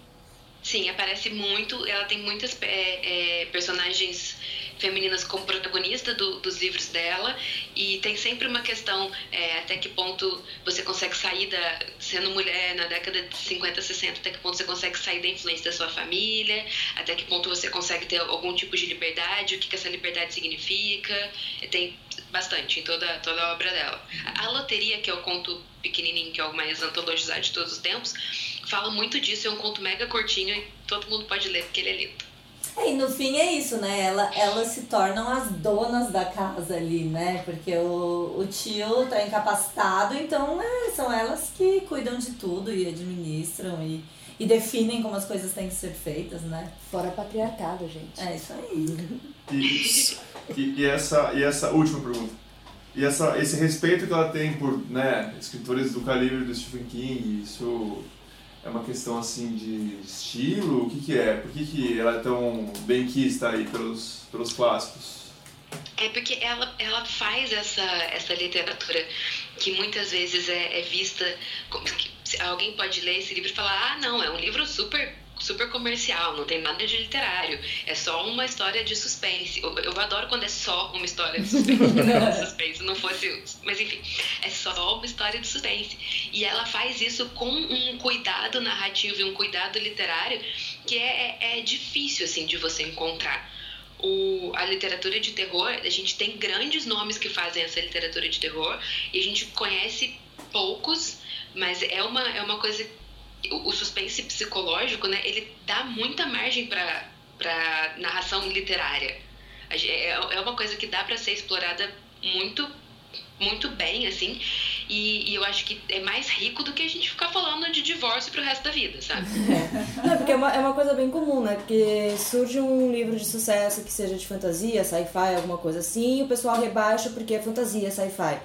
Sim, aparece muito. Ela tem muitas é, é, personagens femininas como protagonista do- dos livros dela e tem sempre uma questão é, até que ponto você consegue sair da sendo mulher na década de 50, 60, até que ponto você consegue sair da influência da sua família, até que ponto você consegue ter algum tipo de liberdade, o que, que essa liberdade significa. Tem bastante em toda, toda a obra dela. A, Loteria, que é o conto pequenininho, que é o mais antologizado de todos os tempos, fala muito disso, é um conto mega curtinho e todo mundo pode ler porque ele é lindo. É, e no fim é isso, né? Ela, elas se tornam as donas da casa ali, né? Porque o, o tio tá incapacitado, então é, são elas que cuidam de tudo e administram e, e definem como as coisas têm que ser feitas, né? Fora patriarcado, gente. É isso aí. E, e, e essa, e essa última pergunta. E essa, esse respeito que ela tem por né, escritores do calibre do Stephen King, isso é uma questão assim de estilo? O que, que é? Por que, que ela é tão bem quista aí pelos, pelos clássicos? É porque ela, ela faz essa, essa literatura que muitas vezes é, é vista como alguém pode ler esse livro e falar, ah, não, é um livro super super comercial, não tem nada de literário. É só uma história de suspense. Eu, eu adoro quando é só uma história de suspense. né? suspense não fosse. Mas enfim, é só uma história de suspense. E ela faz isso com um cuidado narrativo e um cuidado literário que é, é difícil assim de você encontrar. O, a literatura de terror, a gente tem grandes nomes que fazem essa literatura de terror e a gente conhece poucos, mas é uma, é uma coisa. O, suspense psicológico, né? Ele dá muita margem para narração literária. É, é uma coisa que dá para ser explorada muito muito bem, assim, e, e, eu acho que é mais rico do que a gente ficar falando de divórcio pro resto da vida, sabe? É, Não, porque é uma, é uma coisa bem comum, né? Porque surge um livro de sucesso que seja de fantasia, sci-fi, alguma coisa assim, e o pessoal rebaixa porque é fantasia, sci-fi.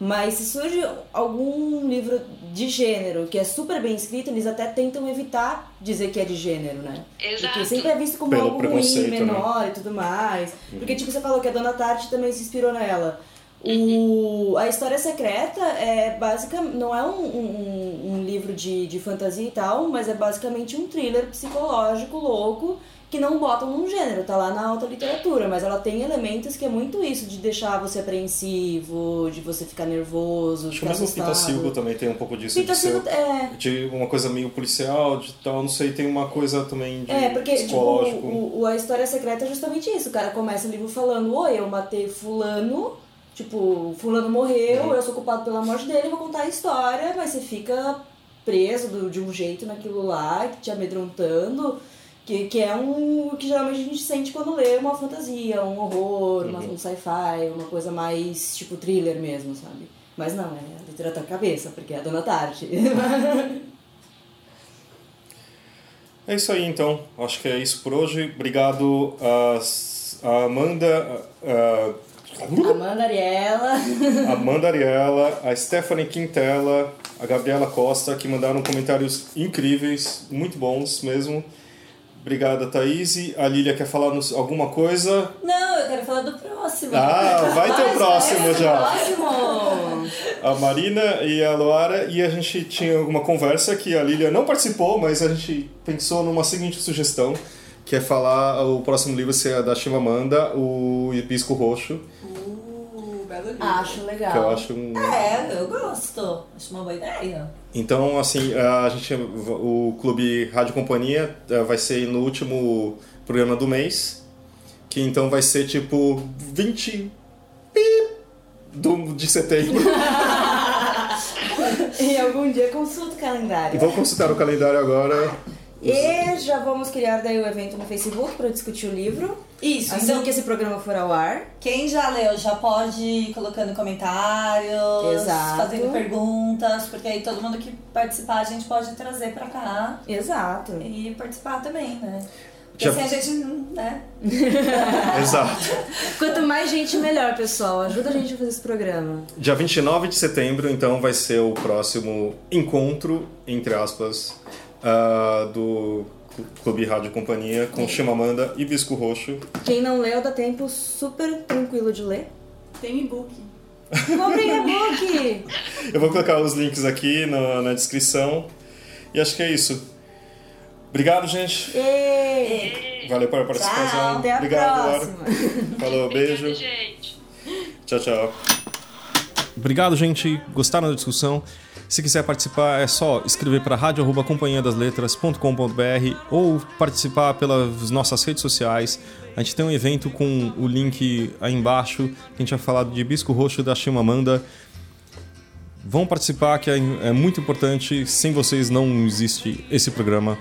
Mas se surge algum livro de gênero que é super bem escrito, eles até tentam evitar dizer que é de gênero, né? Exato. Porque sempre é visto como Pelo algo ruim, né? menor e tudo mais. Porque, tipo, você falou que a Dona Tarte também se inspirou nela. O, a história secreta é básica, não é um, um, um livro de, de fantasia e tal, mas é basicamente um thriller psicológico louco que não botam num gênero, tá lá na alta literatura, mas ela tem elementos que é muito isso, de deixar você apreensivo, de você ficar nervoso, Acho que mesmo o Pita. Silva também tem um pouco disso. Pita de, ser, Silva, é, de uma coisa meio policial, de tal, não sei, tem uma coisa também de É, porque tipo, psicológico. o, o- a história secreta é justamente isso. O cara começa o livro falando, oi, eu matei fulano, tipo, fulano morreu, eu sou culpado pela morte dele, vou contar a história, mas você fica preso do- de um jeito naquilo lá, te amedrontando, que, que é um que geralmente a gente sente quando lê uma fantasia, um horror, uma- Uhum. um sci-fi, uma coisa mais tipo thriller mesmo, sabe? Mas não, é a literatura cabeça, porque é a Dona Tarte. É isso aí, então. Acho que é isso por hoje. Obrigado a, a Amanda, a, Amanda Ariela. a Amanda Ariela, a Stephanie Quintela, a Gabriela Costa, que mandaram comentários incríveis, muito bons mesmo. Obrigado, Thaís. A Lília quer falar nos- alguma coisa? Não, eu quero falar do próximo. Ah, vai ter o próximo já. Próximo! A Marina e a Loara, e a gente tinha alguma conversa que a Lília não participou, mas a gente pensou numa seguinte sugestão, que é falar o próximo livro ser da Chimamanda, o Hibisco Roxo. Acho legal. que eu acho um... É, eu gosto. Acho uma boa ideia. Então, assim, a gente, o Clube Rádio Companhia eh, vai ser no último programa do mês, que então vai ser tipo 20 pi do, de setembro. E algum dia consulta o calendário. Vou consultar o calendário agora. E já vamos criar daí o evento no Facebook para discutir o livro. Isso, Assim então que esse programa for ao ar. quem já leu já pode ir colocando comentários, Exato. fazendo perguntas, porque aí todo mundo que participar a gente pode trazer pra cá Exato. e participar também, né? Porque Já- assim a gente, né? Exato. Quanto mais gente, melhor, pessoal. Ajuda a gente a fazer esse programa. Dia 29 de setembro, então, vai ser o próximo encontro, entre aspas, ah, do Clube Rádio Companhia com Chimamanda e Bisco Roxo. Quem não leu, dá tempo super tranquilo de ler. Tem e-book. Comprem e-book! Eu vou colocar os links aqui na, na descrição. E acho que é isso. Obrigado, gente. Ei! Valeu pela participação. Até a Obrigado, Laura. próxima. Falou, beijo. Obrigada, gente. Tchau, tchau. Obrigado, gente. Gostaram da discussão? Se quiser participar, é só escrever para radio.companhiadasletras.com.br ou participar pelas nossas redes sociais. A gente tem um evento com o link aí embaixo, que a gente vai falar de Bisco Roxo da Chimamanda. Vão participar, que é, é muito importante. Sem vocês não existe esse programa.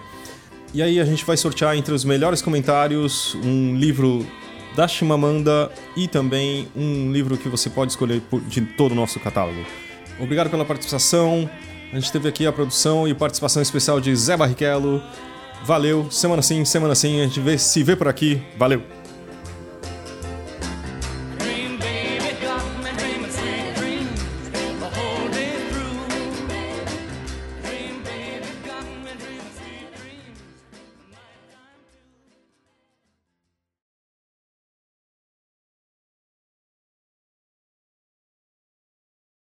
E aí a gente vai sortear entre os melhores comentários um livro da Chimamanda e também um livro que você pode escolher de todo o nosso catálogo. Obrigado pela participação. A gente teve aqui a produção e participação especial de Zé Barrichello. Valeu, semana sim, semana sim, a gente vê, se vê por aqui. Valeu!